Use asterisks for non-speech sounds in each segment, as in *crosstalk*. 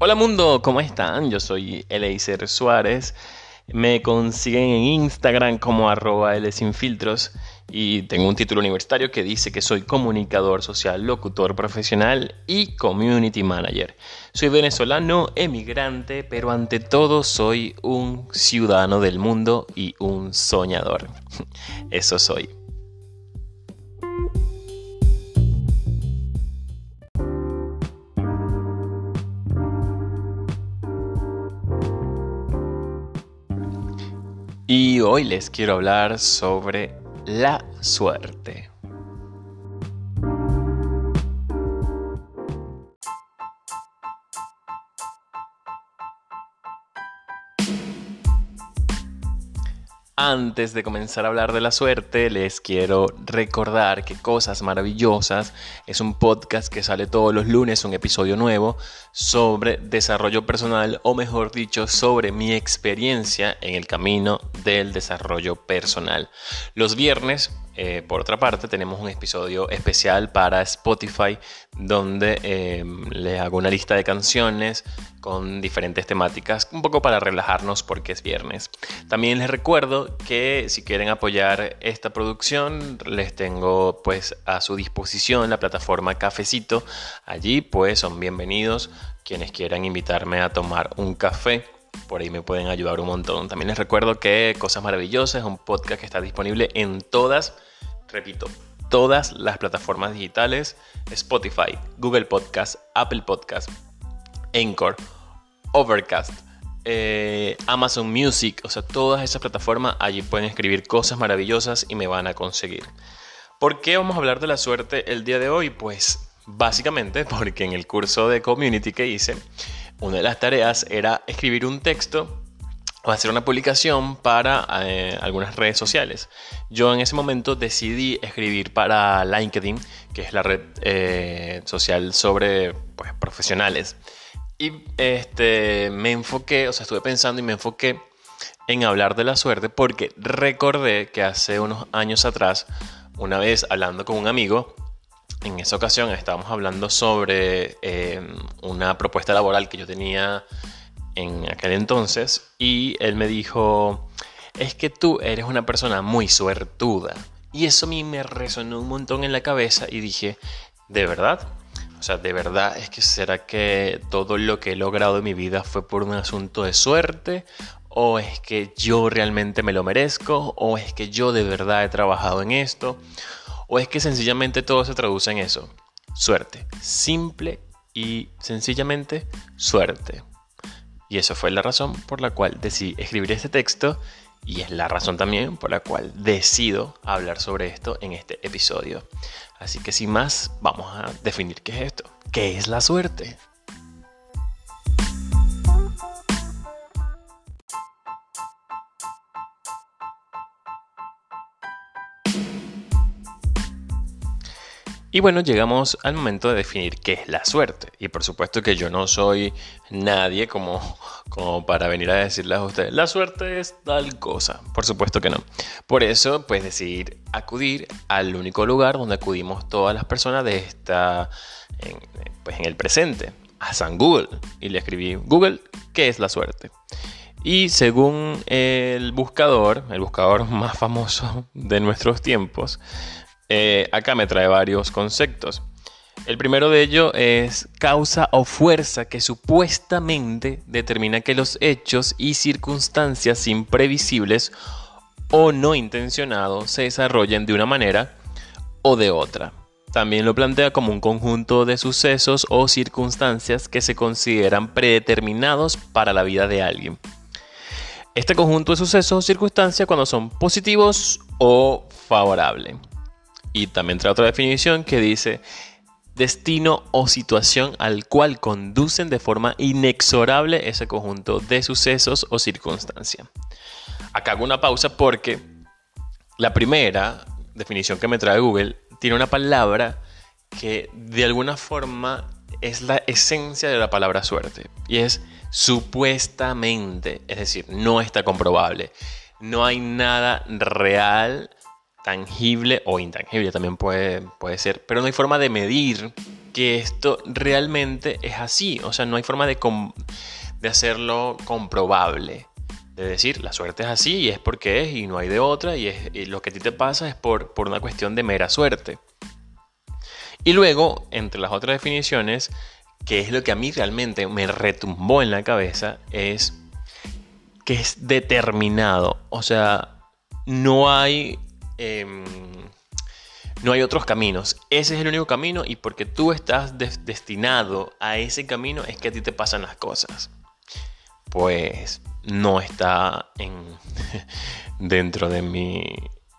Hola mundo, ¿cómo están? Yo soy Eleiser Suárez. Me consiguen en Instagram como arroba Filtros y tengo un título universitario que dice que soy comunicador social, locutor profesional y community manager. Soy venezolano, emigrante, pero ante todo soy un ciudadano del mundo y un soñador. *laughs* Eso soy. Y hoy les quiero hablar sobre la suerte. Antes de comenzar a hablar de la suerte, les quiero recordar que Cosas Maravillosas es un podcast que sale todos los lunes, un episodio nuevo sobre desarrollo personal o mejor dicho, sobre mi experiencia en el camino del desarrollo personal. Los viernes eh, por otra parte, tenemos un episodio especial para Spotify donde eh, les hago una lista de canciones con diferentes temáticas, un poco para relajarnos porque es viernes. También les recuerdo que si quieren apoyar esta producción, les tengo pues a su disposición la plataforma Cafecito. Allí pues son bienvenidos quienes quieran invitarme a tomar un café por ahí me pueden ayudar un montón. También les recuerdo que Cosas Maravillosas es un podcast que está disponible en todas repito, todas las plataformas digitales, Spotify, Google Podcast, Apple Podcast, Anchor, Overcast, eh, Amazon Music, o sea, todas esas plataformas, allí pueden escribir cosas maravillosas y me van a conseguir. ¿Por qué vamos a hablar de la suerte el día de hoy? Pues básicamente porque en el curso de community que hice, una de las tareas era escribir un texto o hacer una publicación para eh, algunas redes sociales. Yo en ese momento decidí escribir para LinkedIn, que es la red eh, social sobre pues, profesionales. Y este, me enfoqué, o sea, estuve pensando y me enfoqué en hablar de la suerte porque recordé que hace unos años atrás, una vez hablando con un amigo, en esa ocasión estábamos hablando sobre eh, una propuesta laboral que yo tenía en aquel entonces y él me dijo, es que tú eres una persona muy suertuda. Y eso a mí me resonó un montón en la cabeza y dije, ¿de verdad? O sea, ¿de verdad es que será que todo lo que he logrado en mi vida fue por un asunto de suerte? ¿O es que yo realmente me lo merezco? ¿O es que yo de verdad he trabajado en esto? ¿O es que sencillamente todo se traduce en eso? Suerte. Simple y sencillamente suerte. Y eso fue la razón por la cual decidí escribir este texto y es la razón también por la cual decido hablar sobre esto en este episodio. Así que sin más, vamos a definir qué es esto. ¿Qué es la suerte? Y bueno, llegamos al momento de definir qué es la suerte. Y por supuesto que yo no soy nadie como, como para venir a decirles a ustedes, la suerte es tal cosa. Por supuesto que no. Por eso, pues decidir acudir al único lugar donde acudimos todas las personas de esta, pues en el presente, a San Google. Y le escribí, Google, ¿qué es la suerte? Y según el buscador, el buscador *laughs* más famoso de nuestros tiempos, eh, acá me trae varios conceptos. El primero de ellos es causa o fuerza que supuestamente determina que los hechos y circunstancias imprevisibles o no intencionados se desarrollen de una manera o de otra. También lo plantea como un conjunto de sucesos o circunstancias que se consideran predeterminados para la vida de alguien. Este conjunto de sucesos o circunstancias cuando son positivos o favorables. Y también trae otra definición que dice destino o situación al cual conducen de forma inexorable ese conjunto de sucesos o circunstancias. Acá hago una pausa porque la primera definición que me trae Google tiene una palabra que de alguna forma es la esencia de la palabra suerte y es supuestamente, es decir, no está comprobable. No hay nada real tangible o intangible también puede, puede ser, pero no hay forma de medir que esto realmente es así. O sea, no hay forma de, de hacerlo comprobable. De decir, la suerte es así y es porque es y no hay de otra y, es, lo que a ti te pasa es por, por una cuestión de mera suerte. Y luego, entre las otras definiciones, que es lo que a mí realmente me retumbó en la cabeza, es que es determinado. O sea, no hay... Em, no hay otros caminos. Ese es el único camino y porque tú estás destinado a ese camino es que a ti te pasan las cosas. Pues no está en, *laughs* dentro de mis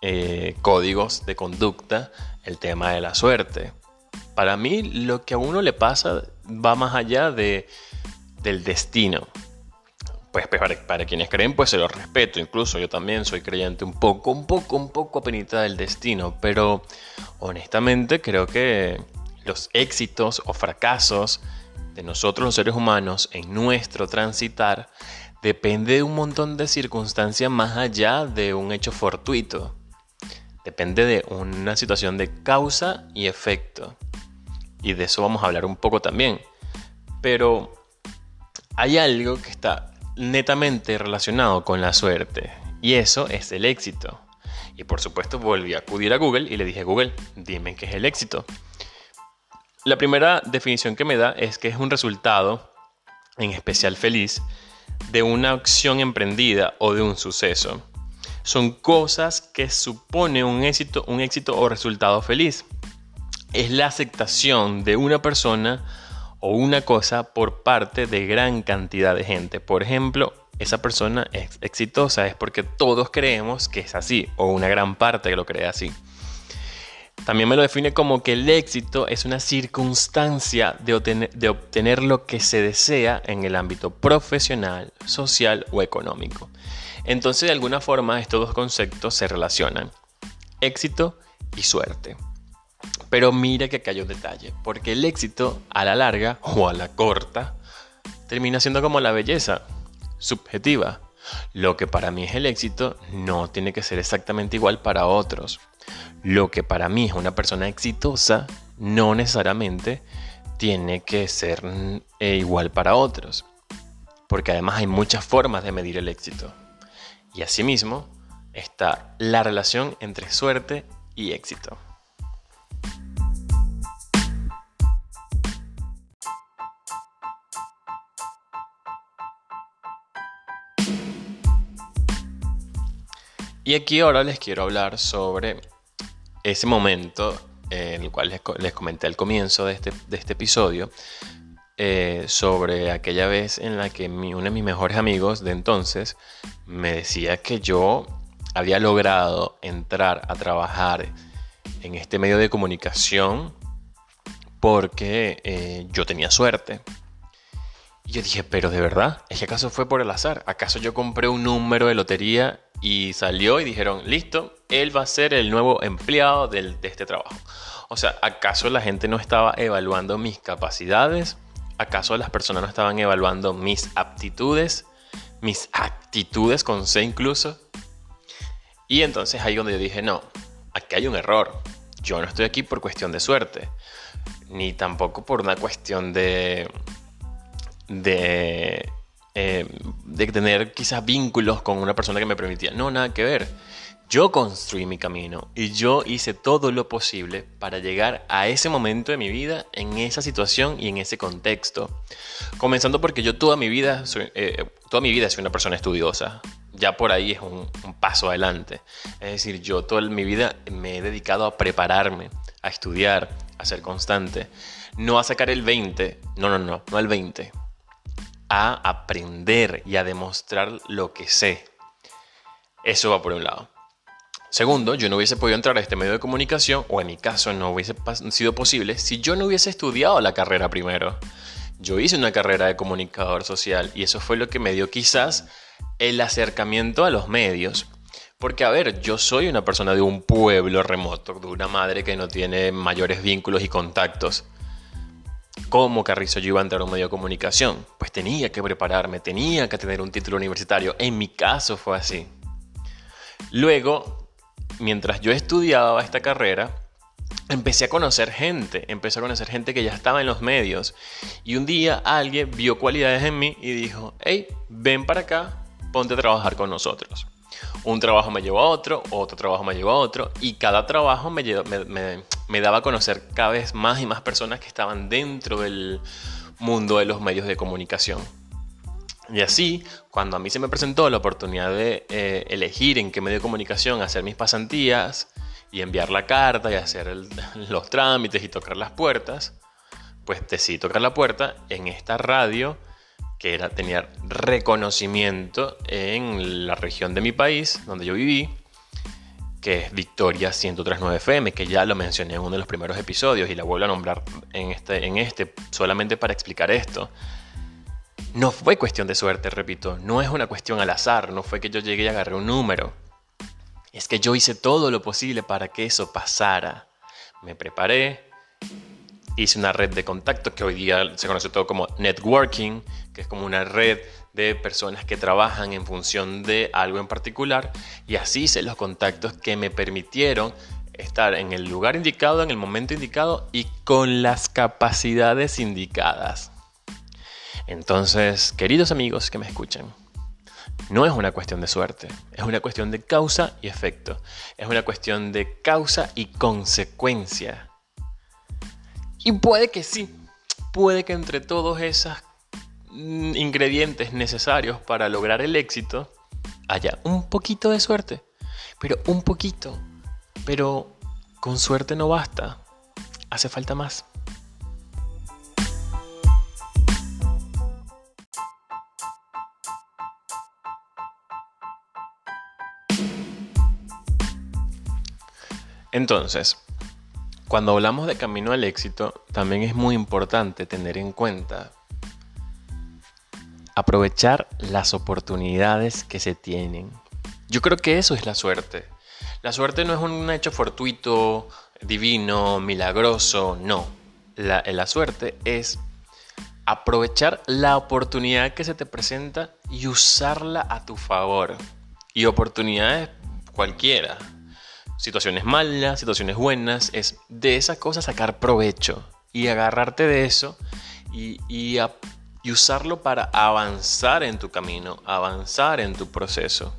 eh, códigos de conducta el tema de la suerte. Para mí lo que a uno le pasa va más allá de, del destino. Pues, pues para, quienes creen, pues se lo respeto. Incluso yo también soy creyente un poco, un poco, un poco apenita del destino. Pero honestamente creo que los éxitos o fracasos de nosotros los seres humanos en nuestro transitar depende de un montón de circunstancias más allá de un hecho fortuito. Depende de una situación de causa y efecto y de eso vamos a hablar un poco también. Pero hay algo que está netamente relacionado con la suerte y eso es el éxito. Y por supuesto volví a acudir a Google y le dije, Google, dime qué es el éxito. La primera definición que me da es que es un resultado, en especial feliz, de una acción emprendida o de un suceso. Son cosas que supone un éxito, un éxito o resultado feliz es la aceptación de una persona o una cosa por parte de gran cantidad de gente. Por ejemplo, esa persona es exitosa es porque todos creemos que es así o una gran parte lo cree así. También me lo define como que el éxito es una circunstancia de obtener, de obtener lo que se desea en el ámbito profesional, social o económico. Entonces, de alguna forma, estos dos conceptos se relacionan. Éxito y suerte. Pero mira que acá hay un detalle, porque el éxito a la larga o a la corta termina siendo como la belleza, subjetiva. Lo que para mí es el éxito no tiene que ser exactamente igual para otros. Lo que para mí es una persona exitosa no necesariamente tiene que ser eh, igual para otros. Porque además hay muchas formas de medir el éxito. Y asimismo está la relación entre suerte y éxito. Y aquí ahora les quiero hablar sobre ese momento en el cual les, comenté al comienzo de este, este episodio, eh, sobre aquella vez en la que uno de mis mejores amigos de entonces me decía que yo había logrado entrar a trabajar en este medio de comunicación porque eh, yo tenía suerte. Y yo dije, pero de verdad, ¿es que acaso fue por el azar? ¿Acaso yo compré un número de lotería y salió y dijeron, listo, él va a ser el nuevo empleado de este trabajo? O sea, ¿acaso la gente no estaba evaluando mis capacidades? ¿Acaso las personas no estaban evaluando mis aptitudes? Mis actitudes con C incluso. Y entonces ahí donde yo dije, no, aquí hay un error. Yo no estoy aquí por cuestión de suerte, ni tampoco por una cuestión de, de, eh, de tener quizás vínculos con una persona que me permitía. No, nada que ver. Yo construí mi camino y yo hice todo lo posible para llegar a ese momento de mi vida, en esa situación y en ese contexto. Comenzando porque yo toda mi vida soy, eh, toda mi vida soy una persona estudiosa. Ya por ahí es un, un, paso adelante. Es decir, yo toda mi vida me he dedicado a prepararme, a estudiar, a ser constante. No a sacar el 20, no, no, no, no el 20, a aprender y a demostrar lo que sé. Eso va por un lado. Segundo, yo no hubiese podido entrar a este medio de comunicación, o en mi caso no hubiese sido posible, si yo no hubiese estudiado la carrera primero. Yo hice una carrera de comunicador social y eso fue lo que me dio quizás el acercamiento a los medios. Porque, a ver, yo soy una persona de un pueblo remoto, de una madre que no tiene mayores vínculos y contactos. ¿Cómo Carrizo yo iba a entrar a un medio de comunicación? Pues tenía que prepararme, tenía que tener un título universitario. En mi caso fue así. Luego, mientras yo estudiaba esta carrera, empecé a conocer gente, empecé a conocer gente que ya estaba en los medios. Y un día alguien vio cualidades en mí y dijo, hey, ven para acá, ponte a trabajar con nosotros. Un trabajo me llevó a otro, otro trabajo me llevó a otro, y cada trabajo me, me daba a conocer cada vez más y más personas que estaban dentro del mundo de los medios de comunicación. Y así, cuando a mí se me presentó la oportunidad de eh, elegir en qué medio de comunicación hacer mis pasantías y enviar la carta y hacer *laughs* los trámites y tocar las puertas, pues decidí tocar la puerta en esta radio que era, tenía reconocimiento en la región de mi país, donde yo viví, que es Victoria 103.9 FM, que ya lo mencioné en uno de los primeros episodios y la vuelvo a nombrar en este, en este solamente para explicar esto. No fue cuestión de suerte, repito, no es una cuestión al azar, no fue que yo llegué y agarré un número. Es que yo hice todo lo posible para que eso pasara. Me preparé, hice una red de contactos que hoy día se conoce todo como networking, que es como una red de personas que trabajan en función de algo en particular y así hice los contactos que me permitieron estar en el lugar indicado, en el momento indicado y con las capacidades indicadas. Entonces, queridos amigos que me escuchan, no es una cuestión de suerte, es una cuestión de causa y efecto, es una cuestión de causa y consecuencia. Y puede que sí, puede que entre todos esos mm, ingredientes necesarios para lograr el éxito haya un poquito de suerte, pero un poquito, pero con suerte no basta, hace falta más. Entonces, cuando hablamos de camino al éxito, también es muy importante tener en cuenta aprovechar las oportunidades que se tienen. Yo creo que eso es la suerte. La suerte no es un hecho fortuito, divino, milagroso, no. La, suerte es aprovechar la oportunidad que se te presenta y usarla a tu favor. Y oportunidades cualquiera, situaciones malas, situaciones buenas, es de esas cosas sacar provecho y agarrarte de eso y, y, usarlo para avanzar en tu camino, avanzar en tu proceso.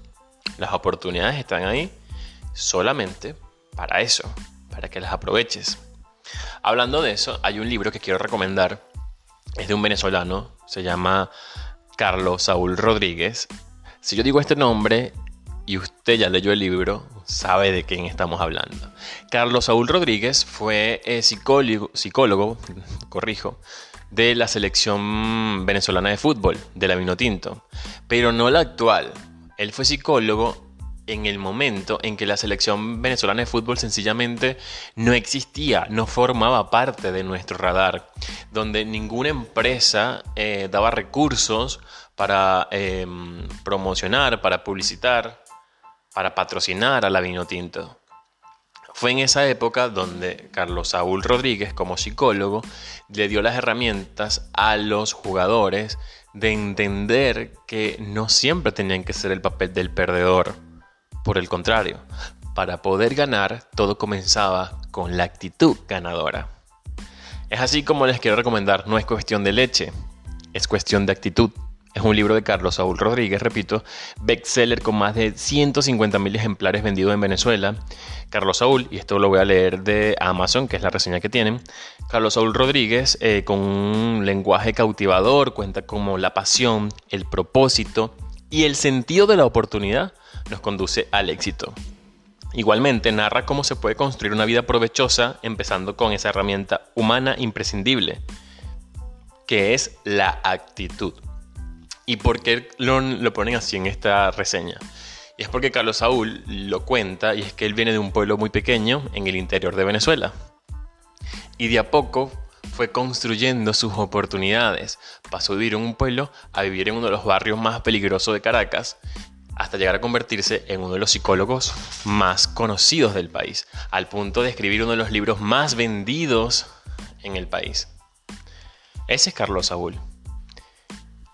Las oportunidades están ahí solamente para eso, para que las aproveches. Hablando de eso, hay un libro que quiero recomendar, es de un venezolano, se llama Carlos Saúl Rodríguez. Si yo digo este nombre, y usted ya leyó el libro, sabe de quién estamos hablando. Carlos Saúl Rodríguez fue eh, psicólogo, psicólogo, *laughs* corrijo, de la selección venezolana de fútbol, de la Vinotinto, pero no la actual. Él fue psicólogo en el momento en que la selección venezolana de fútbol sencillamente no existía, no formaba parte de nuestro radar, donde ninguna empresa eh, daba recursos para em, promocionar, para publicitar para patrocinar a la Vino Tinto. Fue en esa época donde Carlos Saúl Rodríguez, como psicólogo, le dio las herramientas a los jugadores de entender que no siempre tenían que ser el papel del perdedor. Por el contrario, para poder ganar, todo comenzaba con la actitud ganadora. Es así como les quiero recomendar, no es cuestión de leche, es cuestión de actitud. Es un libro de Carlos Saúl Rodríguez, repito, bestseller con más de 150.000 ejemplares vendidos en Venezuela. Carlos Saúl, y esto lo voy a leer de Amazon, que es la reseña que tienen. Carlos Saúl Rodríguez, eh, con un lenguaje cautivador, cuenta como la pasión, el propósito y el sentido de la oportunidad nos conduce al éxito. Igualmente narra cómo se puede construir una vida provechosa empezando con esa herramienta humana imprescindible, que es la actitud. ¿Y por qué lo, ponen así en esta reseña? Y es porque Carlos Saúl lo cuenta y es que él viene de un pueblo muy pequeño en el interior de Venezuela. Y de a poco fue construyendo sus oportunidades. Pasó de vivir en un pueblo a vivir en uno de los barrios más peligrosos de Caracas hasta llegar a convertirse en uno de los psicólogos más conocidos del país, al punto de escribir uno de los libros más vendidos en el país. Ese es Carlos Saúl.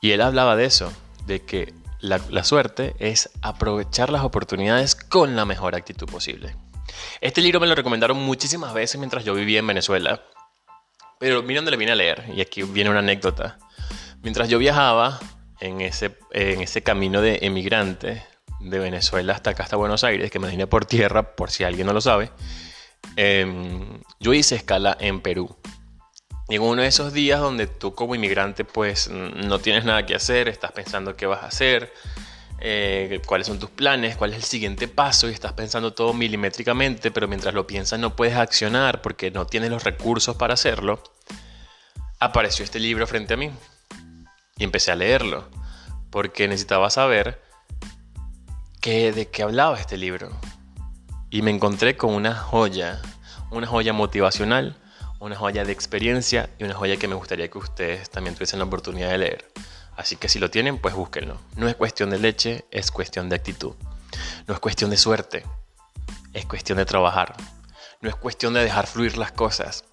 Y él hablaba de eso, de que la, suerte es aprovechar las oportunidades con la mejor actitud posible. Este libro me lo recomendaron muchísimas veces mientras yo vivía en Venezuela. Pero miren dónde le vine a leer, y aquí viene una anécdota. Mientras yo viajaba en ese, en ese camino de emigrante de Venezuela hasta acá, hasta Buenos Aires, que me vine por tierra, por si alguien no lo sabe, em, yo hice escala en Perú. Y en uno de esos días donde tú como inmigrante pues no tienes nada que hacer, estás pensando qué vas a hacer, eh, cuáles son tus planes, cuál es el siguiente paso y estás pensando todo milimétricamente, pero mientras lo piensas no puedes accionar porque no tienes los recursos para hacerlo, apareció este libro frente a mí y empecé a leerlo porque necesitaba saber qué, de qué hablaba este libro. Y me encontré con una joya, una joya motivacional, una joya de experiencia y una joya que me gustaría que ustedes también tuviesen la oportunidad de leer. Así que si lo tienen, pues búsquenlo. No es cuestión de leche, es cuestión de actitud. No es cuestión de suerte, es cuestión de trabajar. No es cuestión de dejar fluir las cosas,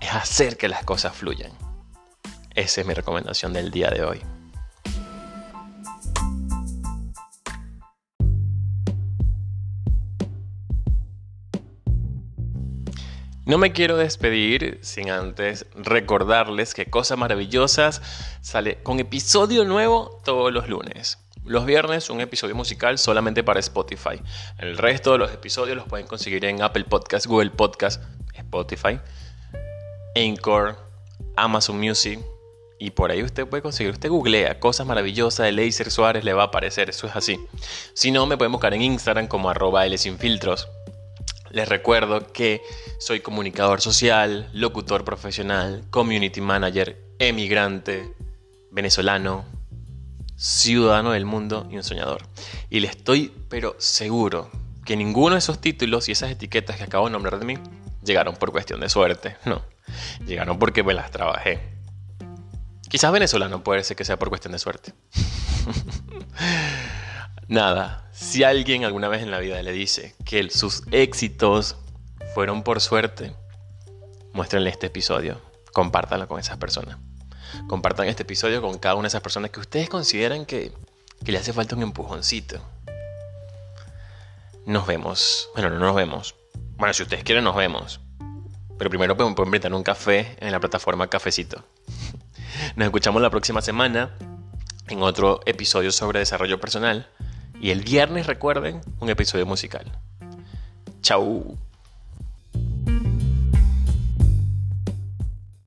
es hacer que las cosas fluyan. Esa es mi recomendación del día de hoy. No me quiero despedir sin antes recordarles que Cosas Maravillosas sale con episodio nuevo todos los lunes. Los viernes un episodio musical solamente para Spotify. El resto de los episodios los pueden conseguir en Apple Podcast, Google Podcast, Spotify, Anchor, Amazon Music. Y por ahí usted puede conseguir, usted googlea Cosas Maravillosas de Laser Suárez, le va a aparecer, eso es así. Si no, me pueden buscar en Instagram como arroba L. Les recuerdo que soy comunicador social, locutor profesional, community manager, emigrante, venezolano, ciudadano del mundo y un soñador. Y le estoy, pero seguro, que ninguno de esos títulos y esas etiquetas que acabo de nombrar de mí llegaron por cuestión de suerte. No, llegaron porque me las trabajé. Quizás venezolano puede ser que sea por cuestión de suerte. *laughs* Nada, si alguien alguna vez en la vida le dice que sus éxitos fueron por suerte, muéstrenle este episodio, compártanlo con esas personas. Compartan este episodio con cada una de esas personas que ustedes consideran que, le hace falta un empujoncito. Nos vemos. Bueno, no nos vemos. Bueno, si ustedes quieren, nos vemos. Pero primero pueden, brindar un café en la plataforma Cafecito. Nos escuchamos la próxima semana en otro episodio sobre desarrollo personal. Y el viernes, recuerden, un episodio musical. Chau.